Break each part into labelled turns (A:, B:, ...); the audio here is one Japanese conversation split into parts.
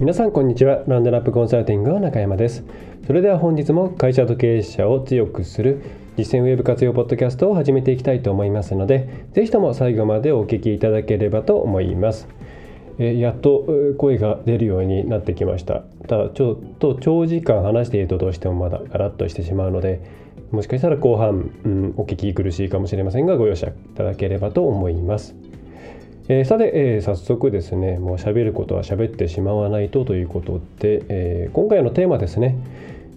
A: 皆さんこんにちは。ランドラップコンサルティングの中山です。それでは本日も会社と経営者を強くする実践ウェブ活用ポッドキャストを始めていきたいと思いますのでぜひとも最後までお聞きいただければと思います。えやっと声が出るようになってきました。ただちょっと長時間話しているとどうしてもまだガラッとしてしまうのでもしかしたら後半、うん、お聞き苦しいかもしれませんがご容赦いただければと思います。えー、さて、えー、早速ですねもう喋ることは喋ってしまわないとということで、えー、今回のテーマですね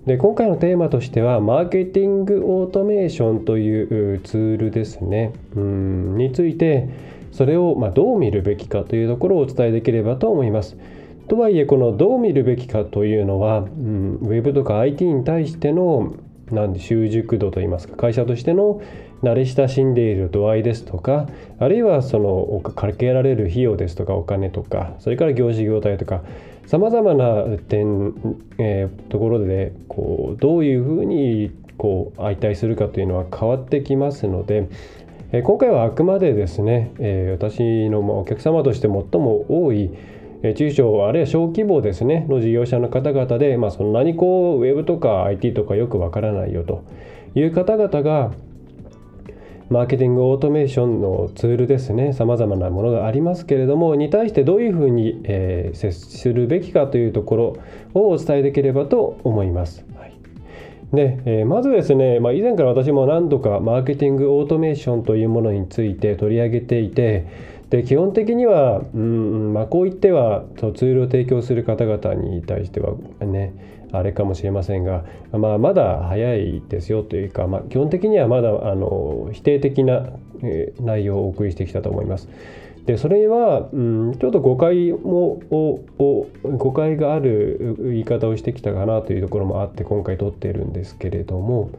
A: で今回のテーマとしてはマーケティングオートメーションというツールですねうんについてそれをまどう見るべきかというところをお伝えできればと思います。とはいえこのどう見るべきかというのは、うん、ウェブとか IT に対してのなんで習熟度といいますか会社としての慣れ親しんでいる度合いですとかあるいはそのかけられる費用ですとかお金とかそれから業種業態とかさまざまな点、えー、ところでこうどういうふうにこう相対するかというのは変わってきますので、えー、今回はあくまでですね、えー、私のお客様として最も多い中小あるいは小規模ですねの事業者の方々で、まあ、そんなにこうウェブとか IT とかよくわからないよという方々がマーケティングオートメーションのツールですねさまざまなものがありますけれどもに対してどういうふうに、えー、接するべきかというところをお伝えできればと思います。はいで、えー、まずですね、まあ、以前から私も何度かマーケティングオートメーションというものについて取り上げていてで基本的には、うんまあ、こう言ってはツールを提供する方々に対してはねあれかもしれませんが、まあ、まだ早いですよというか、まあ、基本的にはまだあの否定的な、え、内容をお送りしてきたと思います。でそれは、うん、ちょっと誤解も誤解がある言い方をしてきたかなというところもあって今回撮っているんですけれども、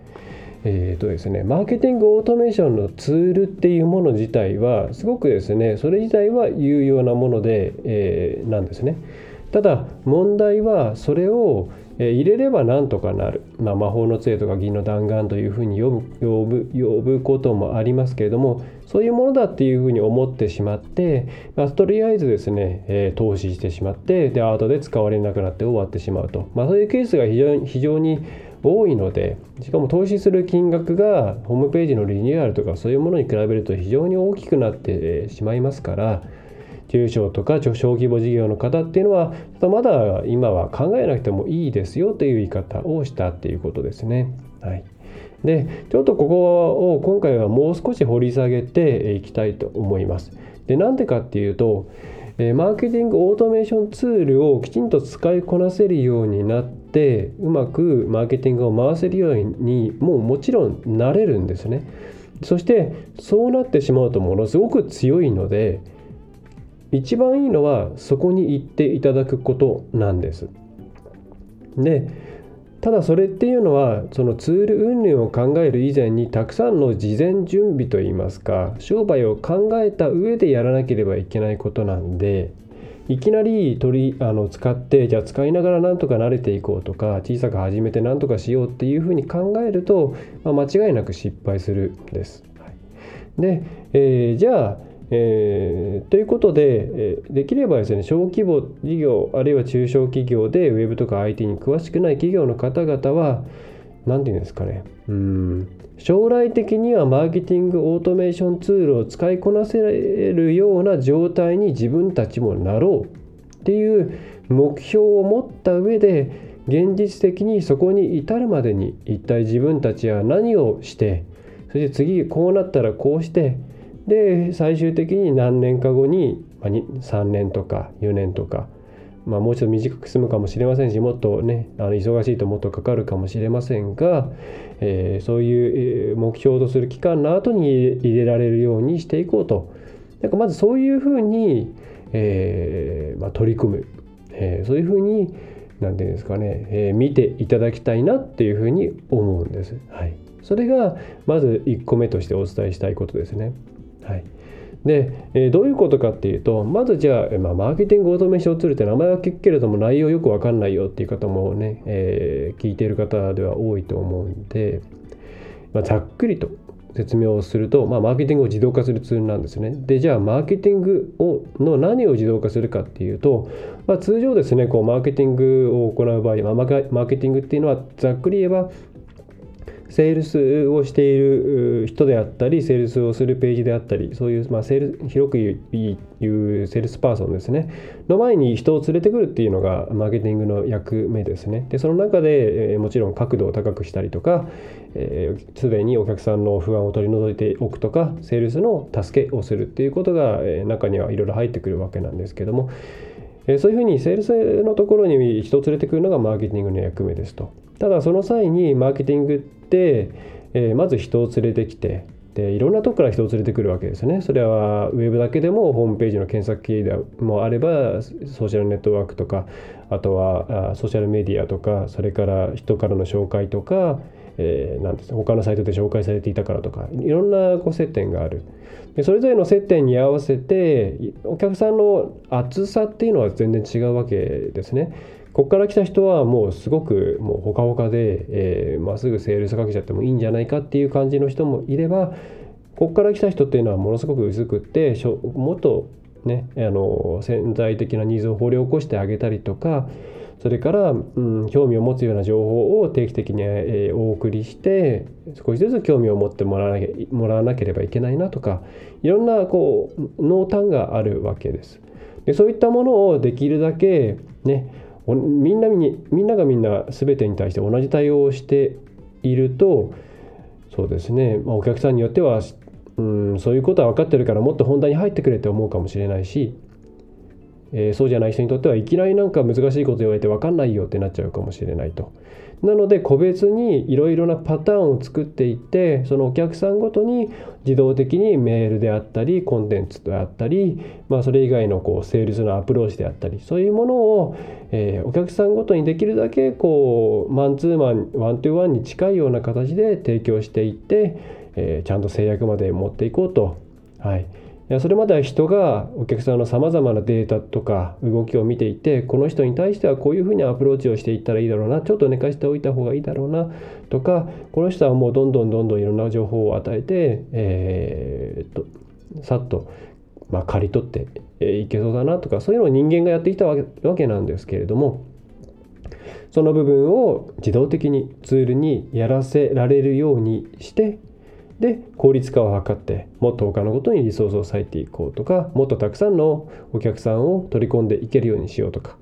A: えーとですね、マーケティングオートメーションのツールっていうもの自体はすごくですねそれ自体は有用なもので、えー、なんですね。ただ問題はそれを入れればなんとかなる、まあ、魔法の杖とか銀の弾丸というふうに呼ぶ呼ぶ呼ぶこともありますけれどもそういうものだっていうふうに思ってしまって、まあ、とりあえずですね、えー、投資してしまってで後で使われなくなって終わってしまうと、まあ、そういうケースが非常に非常に多いのでしかも投資する金額がホームページのリニューアルとかそういうものに比べると非常に大きくなってしまいますから中小とか小規模事業の方っていうのはまだ今は考えなくてもいいですよという言い方をしたっていうことですね。はい、でちょっとここを今回はもう少し掘り下げていきたいと思います。でなんでかっていうとマーケティングオートメーションツールをきちんと使いこなせるようになってうまくマーケティングを回せるようにもうもちろんなれるんですね。そしてそうなってしまうとものすごく強いので一番いいのはそこに行っていただくことなんです。でただそれっていうのはそのツール運営を考える以前にたくさんの事前準備といいますか商売を考えた上でやらなければいけないことなんでいきなり取りあの使ってじゃあ使いながらなんとか慣れていこうとか小さく始めてなんとかしようっていうふうに考えると、まあ、間違いなく失敗するんです。はい、で、えー、じゃあえー、ということで、えできればですね小規模事業あるいは中小企業でウェブとか IT に詳しくない企業の方々は何て言うんですかね。うん。将来的にはマーケティングオートメーションツールを使いこなせるような状態に自分たちもなろうっていう目標を持った上で現実的にそこに至るまでに一体自分たちは何をしてそして次こうなったらこうしてで最終的に何年か後に、3年とか4年とか、まあ、もうちょっと短く済むかもしれませんしもっとねあの忙しいともっとかかるかもしれませんが、えー、そういう目標とする期間の後に入れられるようにしていこうとなんかまずそういうふうに、えーまあ、取り組む、えー、そういうふうに何て言うんですかね、えー、見ていただきたいなっていうふうに思うんです。はい、それがまず1個目としてお伝えしたいことですね。はい、で、えー、どういうことかっていうとまずじゃあ、まあ、マーケティングオートメーションツールって名前は聞くけれども内容よく分かんないよっていう方もね、えー、聞いている方では多いと思うんで、まあ、ざっくりと説明をすると、まあ、マーケティングを自動化するツールなんですね。でじゃあマーケティングをの何を自動化するかっていうと、まあ、通常ですねこうマーケティングを行う場合、まあ、マーケティングっていうのはざっくり言えばセールスをしている人であったり、セールスをするページであったり、そういう、まあ、セール広く言うセールスパーソンですね、の前に人を連れてくるっていうのがマーケティングの役目ですね。で、その中で、え、もちろん確度を高くしたりとか、す、えー、にお客さんの不安を取り除いておくとか、セールスの助けをするっていうことが、え、中にはいろいろ入ってくるわけなんですけども、えそういうふうにセールスのところに人を連れてくるのがマーケティングの役目ですと。ただその際にマーケティングって、えまず人を連れてきてでいろんなとこから人を連れてくるわけですね。それはウェブだけでもホームページの検索キーでもあればソーシャルネットワークとかあとはソーシャルメディアとかそれから人からの紹介とか、えー、なんです他のサイトで紹介されていたからとかいろんなこう接点がある。でそれぞれの接点に合わせてお客さんの厚さっていうのは全然違うわけですね。ここから来た人はもうすごくもうほかほかで、えー、まっすぐセールスかけちゃってもいいんじゃないかっていう感じの人もいればここから来た人っていうのはものすごく薄くってもっとねあの潜在的なニーズを掘り起こしてあげたりとかそれから、うん、興味を持つような情報を定期的に、えー、お送りして少しずつ興味を持ってもらわなきゃもらわなければいけないなとかいろんなこう濃淡があるわけです。でそういったものをできるだけねみんなにみんながみんな全てに対して同じ対応をしているとそうですね、まあ、お客さんによってはうんそういうことは分かってるからもっと本題に入ってくれって思うかもしれないしえー、そうじゃない人にとってはいきなりなんか難しいこと言われて分かんないよってなっちゃうかもしれないと。なので個別にいろいろなパターンを作っていってそのお客さんごとに自動的にメールであったりコンテンツであったり、まあ、それ以外のこうセールスのアプローチであったりそういうものを、えー、お客さんごとにできるだけこうマンツーマン one to one に近いような形で提供していって、えー、ちゃんと成約まで持っていこうと。はいそれまでは人がお客さんのさまざまなデータとか動きを見ていてこの人に対してはこういうふうにアプローチをしていったらいいだろうなちょっと寝かしておいた方がいいだろうなとかこの人はもうどんどんどんどんいろんな情報を与えて、えー、とさっと、まあ、刈り取っていけそうだなとかそういうのを人間がやってきたわけなんですけれどもその部分を自動的にツールにやらせられるようにしてで効率化を図ってもっと他のことにリソースを割いていこうとかもっとたくさんのお客さんを取り込んでいけるようにしようとか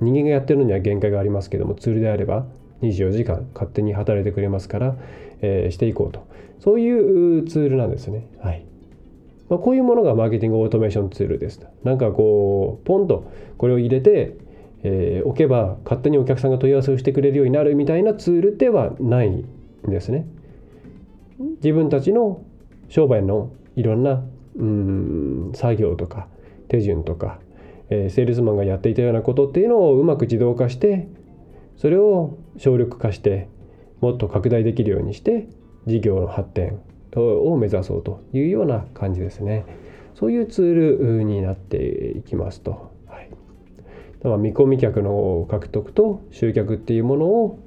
A: 人間がやってるのには限界がありますけどもツールであれば24時間勝手に働いてくれますから、えー、していこうとそういうツールなんですね。はいまあ、こういうものがマーケティングオートメーションツールです。なんかこうポンとこれを入れて、えー、置けば勝手にお客さんが問い合わせをしてくれるようになるみたいなツールではないんですね。自分たちの商売のいろんなうん作業とか手順とか、えー、セールスマンがやっていたようなことっていうのをうまく自動化してそれを省力化してもっと拡大できるようにして事業の発展を目指そうというような感じですね。そういうツールになっていきますと。はい、だから見込み客の獲得と集客っていうものを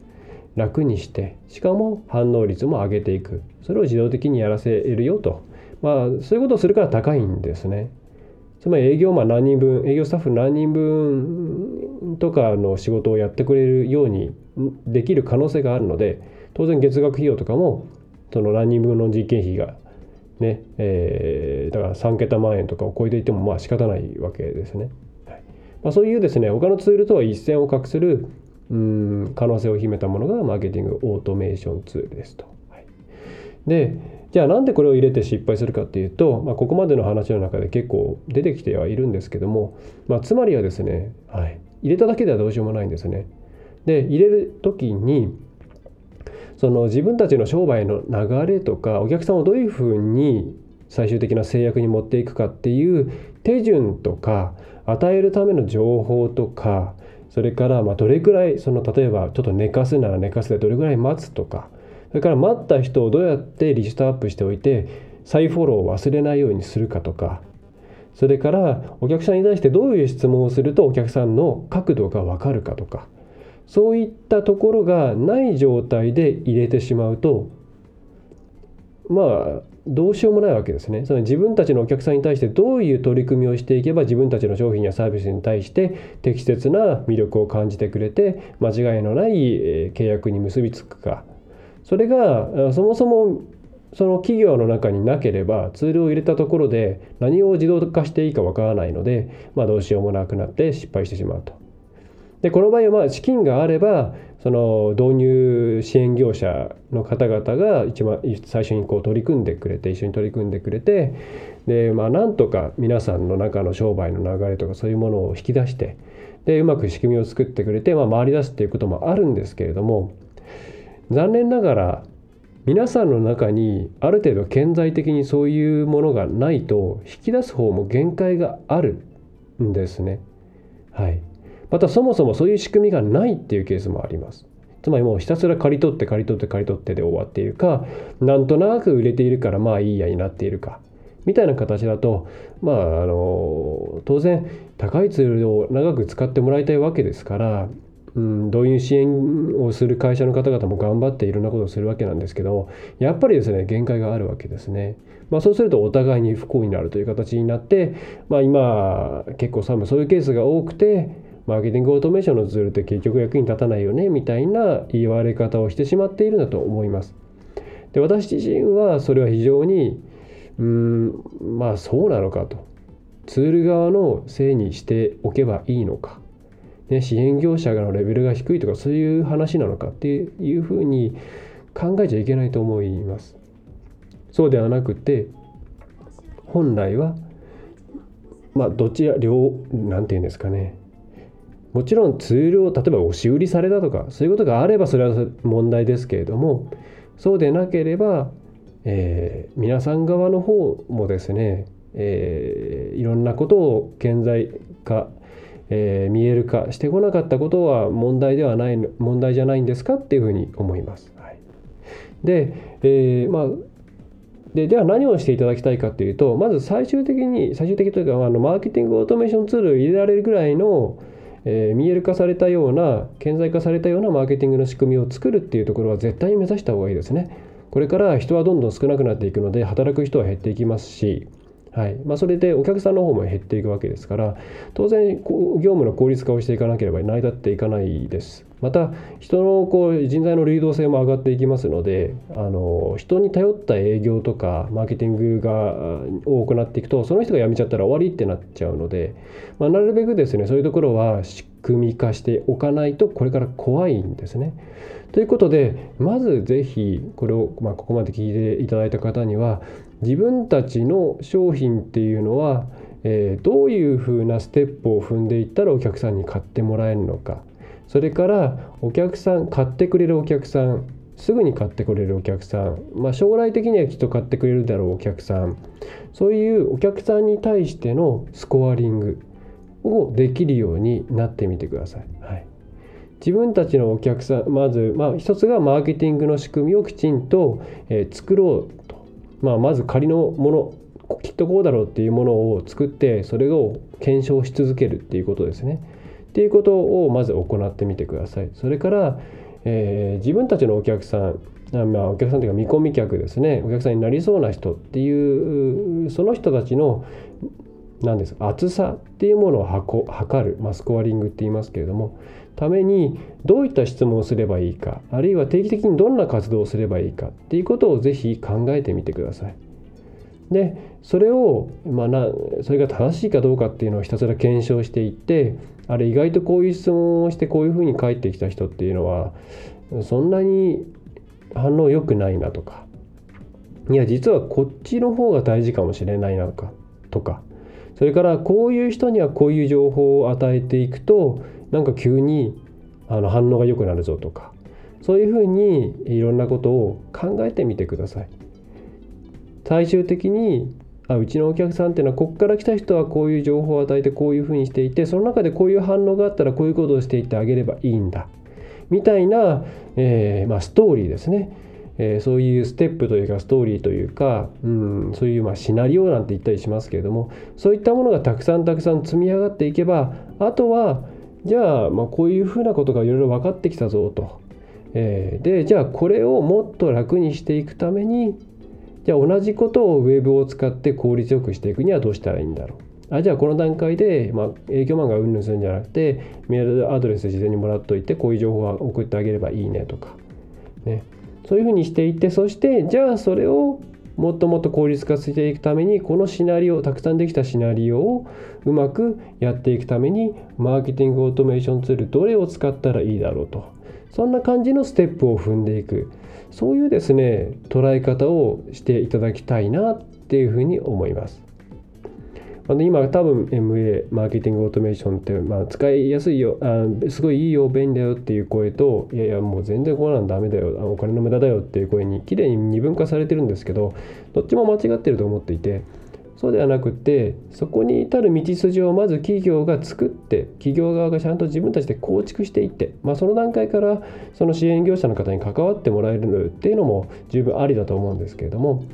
A: 楽にしてしかも反応率も上げていくそれを自動的にやらせるよとまあそういうことをするから高いんですねつまり営業マン何人分営業スタッフ何人分とかの仕事をやってくれるようにできる可能性があるので当然月額費用とかもその何人分の人件費がねえー、だから3桁万円とかを超えていてもまあ仕方ないわけですね。はいまあ、そういうですね他のツールとは一線を画するうん可能性を秘めたものがマーケティングオートメーションツールですと。でじゃあなんでこれを入れて失敗するかっていうと、まあ、ここまでの話の中で結構出てきてはいるんですけども、まあ、つまりはですね、はい、入れただけではどうしようもないんですね。で入れる時にその自分たちの商売の流れとかお客さんをどういうふうに最終的な制約に持っていくかっていう手順とか与えるための情報とかそれからまどれくらいその例えばちょっと寝かすなら寝かすでどれくらい待つとかそれから待った人をどうやってリストアップしておいて再フォローを忘れないようにするかとかそれからお客さんに対してどういう質問をするとお客さんの角度が分かるかとかそういったところがない状態で入れてしまうとまあどうしようもないわけですね。その自分たちのお客さんに対してどういう取り組みをしていけば自分たちの商品やサービスに対して適切な魅力を感じてくれて間違いのない契約に結びつくかそれがそもそもその企業の中になければツールを入れたところで何を自動化していいかわからないので、まあ、どうしようもなくなって失敗してしまうと。でこの場合はまあ資金があればその導入支援業者の方々が一番最初にこう取り組んでくれて一緒に取り組んでくれてでまあなんとか皆さんの中の商売の流れとかそういうものを引き出してでうまく仕組みを作ってくれて、まあ、回り出すっていうこともあるんですけれども残念ながら皆さんの中にある程度顕在的にそういうものがないと引き出す方も限界があるんですね。はい、またそもそもそういう仕組みがないっていうケースもあります。つまりもうひたすら刈り取って刈り取って刈り取ってで終わっているかなんとなく売れているからまあいいやになっているかみたいな形だとまああの当然高いツールを長く使ってもらいたいわけですからうん、導入支援をする会社の方々も頑張っていろんなことをするわけなんですけどやっぱりですね限界があるわけですね。まあ、そうするとお互いに不幸になるという形になって、まあ、今結構多そういうケースが多くてマーケティングオートメーションのツールって結局役に立たないよねみたいな言われ方をしてしまっているんだと思います。で私自身はそれは非常にうんまあそうなのかとツール側のせいにしておけばいいのか、ね、支援業者のレベルが低いとかそういう話なのかっていうふうに考えちゃいけないと思います。そうではなくて本来はまあどちら両何て言うんですかねもちろんツールを例えば押し売りされたとかそういうことがあればそれは問題ですけれどもそうでなければ、えー、皆さん側の方もですね、えー、いろんなことを顕在化、えー、見える化してこなかったことは問題ではない問題じゃないんですかっていうふうに思います。はい、で、えー、まあででは何をしていただきたいかというとまず最終的に最終的というかあのマーケティングオートメーションツールを入れられるぐらいのえー、見える化されたような顕在化されたようなマーケティングの仕組みを作るっていうところは絶対に目指した方がいいですね。これから人はどんどん少なくなっていくので働く人は減っていきますしはいまあ、それでお客さんの方も減っていくわけですから当然業務の効率化をしていかなければ成り立っていかないですまた人のこう人材の流動性も上がっていきますのであの人に頼った営業とかマーケティングがを行っていくとその人が辞めちゃったら終わりってなっちゃうので、まあ、なるべくですねそういうところは仕組み化しておかないとこれから怖いんですね。ということでまず是非これを、まあ、ここまで聞いていただいた方には自分たちの商品っていうのは、えー、どういうふうなステップを踏んでいったらお客さんに買ってもらえるのか。それからお客さん買ってくれるお客さんすぐに買ってくれるお客さん、まあ、将来的にはきっと買ってくれるだろうお客さん。そういうお客さんに対してのスコアリングをできるようになってみてください。はい、自分たちのお客さんまず、まあ、一つがマーケティングの仕組みをきちんと、えー、作ろうと。まあ、まず仮のものきっとこうだろうっていうものを作ってそれを検証し続けるっていうことですね。っていうことをまず行ってみてください。それから、えー、自分たちのお客さんまあ、お客さんというか見込み客ですねお客さんになりそうな人っていうその人たちの何です厚さっていうものを測る、まあ、スコアリングって言いますけれどもためにどういった質問をすればいいかあるいは定期的にどんな活動をすればいいかっていうことをぜひ考えてみてください。でそれを、まあな、それが正しいかどうかっていうのをひたすら検証していってあれ意外とこういう質問をしてこういうふうに返ってきた人っていうのはそんなに反応良くないなとかいや実はこっちの方が大事かもしれないなとかとかそれからこういう人にはこういう情報を与えていくとなんか急にあの反応が良くなるぞとかそういうふうにいろんなことを考えてみてください。最終的にあうちのお客さんっていうのはここから来た人はこういう情報を与えてこういうふうにしていてその中でこういう反応があったらこういうことをしていってあげればいいんだみたいな、えー、まあ、ストーリーですね、えー、そういうステップというかストーリーというか、うん、そういうまあシナリオなんて言ったりしますけれどもそういったものがたくさんたくさん積み上がっていけばあとはじゃあまあこういうふうなことがいろいろ分かってきたぞと。えー、でじゃあこれをもっと楽にしていくためにじゃあ同じことをウェブを使って効率よくしていくにはどうしたらいいんだろう。あじゃあこの段階で、まあ、営業マンがうんぬんするんじゃなくてメールアドレス事前にもらっといてこういう情報は送ってあげればいいねとか、ね、そういうふうにしていってそしてじゃあそれをもっともっと効率化していくためにこのシナリオたくさんできたシナリオをうまくやっていくためにマーケティングオートメーションツールどれを使ったらいいだろうと。そんな感じのステップを踏んでいく。そういうですね捉え方をしていただきたいなっていうふうに思います。あの今多分 MA マーケティングオートメーションって、まあ、使いやすいよあすごいいいよ便利だよっていう声といやいやもう全然こうなんダメだよお金の無駄だよっていう声にきれいに二分化されてるんですけどどっちも間違ってると思っていてそうではなくてそこに至る道筋をまず企業が作って企業側がちゃんと自分たちで構築していって、まあ、その段階からその支援業者の方に関わってもらえるっていうのも十分ありだと思うんですけれども、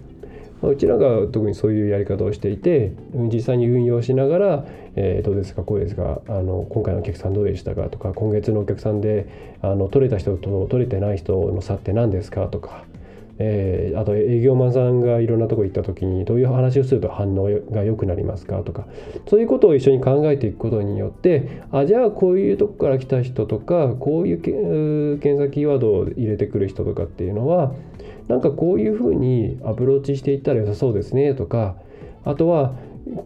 A: うちらが特にそういうやり方をしていて実際に運用しながら、えー、どうですかこうですかあの今回のお客さんどうでしたかとか今月のお客さんであの取れた人と取れてない人の差って何ですかとかえー、あと営業マンさんがいろんなとこ行った時にどういう話をすると反応が良くなりますかとかそういうことを一緒に考えていくことによってあじゃあこういうとこから来た人とかこういう検索キーワードを入れてくる人とかっていうのはなんかこういうふうにアプローチしていったら良さそうですねとかあとは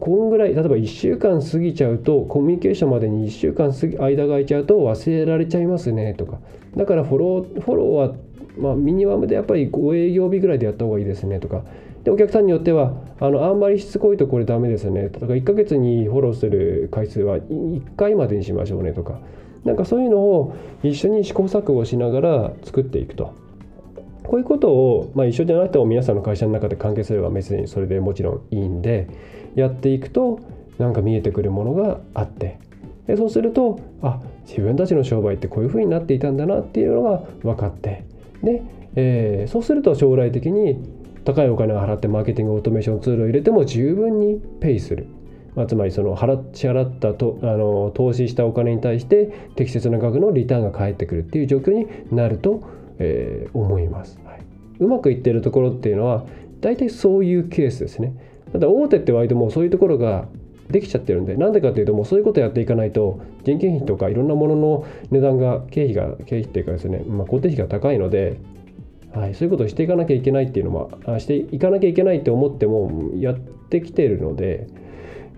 A: こんぐらい例えば1週間過ぎちゃうとコミュニケーションまでに1週間過ぎ間が空いちゃうと忘れられちゃいますねとかだからフォローフォローはまあ、ミニマムでやっぱり5営業日ぐらいでやった方がいいですねとか。でお客さんによってはあのあんまりしつこいとこれダメですねとか。1ヶ月にフォローする回数は1回までにしましょうねとか。なんかそういうのを一緒に試行錯誤しながら作っていくと。こういうことを、まあ、一緒じゃなくても皆さんの会社の中で関係すれば別にそれでもちろんいいんでやっていくとなんか見えてくるものがあって。でそうするとあ自分たちの商売ってこういうふうになっていたんだなっていうのが分かって。で、えー、そうすると将来的に高いお金を払ってマーケティングオートメーションツールを入れても十分にペイする、まあ、つまりその払支払ったとあの投資したお金に対して適切な額のリターンが返ってくるっていう状況になると、えー、思います、はい、うまくいってるところっていうのは大体そういうケースですね。ただ大手って割ともうそういうところができちゃってるんでなんでかっていうともうそういうことやっていかないと人件費とかいろんなものの値段が経費が経費っていうかですね、まあ、固定費が高いので、はい、そういうことをしていかなきゃいけないっていうのもあしていかなきゃいけないって思ってもやってきてるので、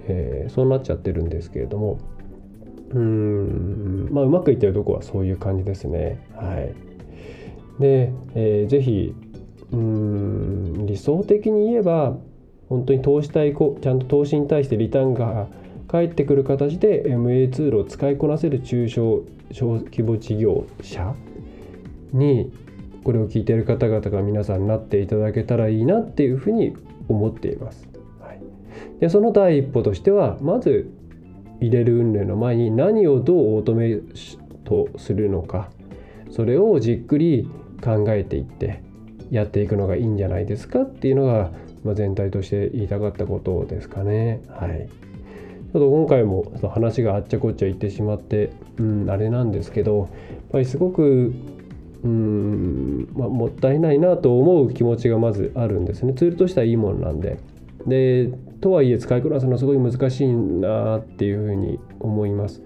A: えー、そうなっちゃってるんですけれどもうんまあうまくいってるとこはそういう感じですね。はい、で、えー、ぜひうん理想的に言えば本当に投資対抗ちゃんと投資に対してリターンが返ってくる形で MA ツールを使いこなせる中小小規模事業者にこれを聞いている方々が皆さんなっていただけたらいいなっていうふうに思っています。はい、でその第一歩としてはまず入れる運命の前に何をどうオートメイトするのかそれをじっくり考えていってやっていくのがいいんじゃないですかっていうのがまあ、全体として言いたかったことですかね。はい。ちょっと今回も話があっちゃこっちゃ言ってしまって、うん、あれなんですけど、やっぱりすごく、うん、まあ、もったいないなと思う気持ちがまずあるんですね。ツールとしてはいいものなんで。で、とはいえ使いこなすのはすごい難しいなっていうふうに思います。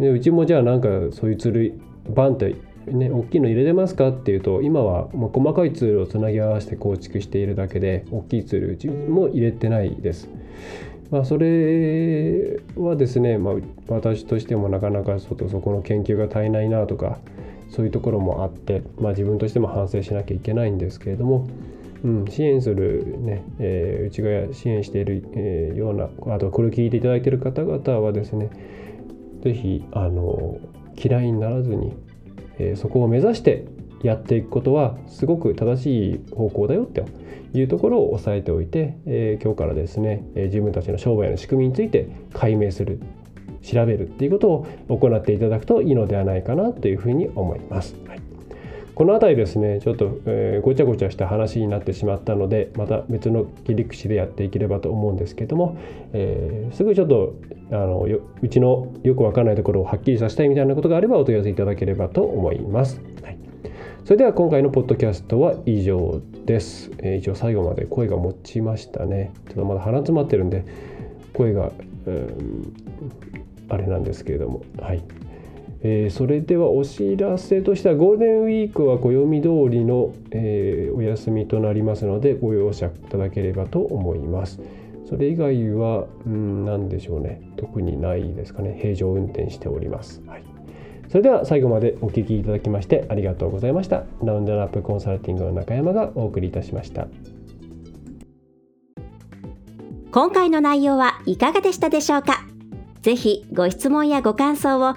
A: でうちもじゃあなんかそういうツールバンってね、大きいの入れてますかっていうと今はもう細かいツールをつなぎ合わせて構築しているだけで大きいツールうちも入れてないです。まあ、それはですね、まあ、私としてもなかなかそそこの研究が足りないなとかそういうところもあって、まあ、自分としても反省しなきゃいけないんですけれども、うん、支援するね、えー、うちが支援している、えー、ようなあとこれを聞いていただいている方々はですね是非あの嫌いにならずにえそこを目指してやっていくことはすごく正しい方向だよというところを押さえておいて、え、今日からですね、え、自分たちの商売の仕組みについて解明する調べるっていうことを行っていただくといいのではないかなというふうに思います。この辺りですねちょっと、えー、ごちゃごちゃした話になってしまったのでまた別の切り口でやっていければと思うんですけども、えー、すぐちょっとあのうちのよくわからないところをはっきりさせたいみたいなことがあればお問い合わせいただければと思います。はいそれでは今回のポッドキャストは以上です。えー、一応最後まで声が持ちましたね。ちょっとまだ鼻詰まってるんで声が、うん、あれなんですけれども、はい。えー、それではお知らせとしてはゴールデンウィークは暦通りの、えー、お休みとなりますのでご容赦いただければと思います。それ以外は、うん、何でしょうね。特にないですかね。平常運転しております。はい。それでは最後までお聴きいただきましてありがとうございました。ラウンドナップコンサルティングの中山がお送りいたしました。
B: 今回の内容はいかがでしたでしょうか？ぜひご質問やご感想を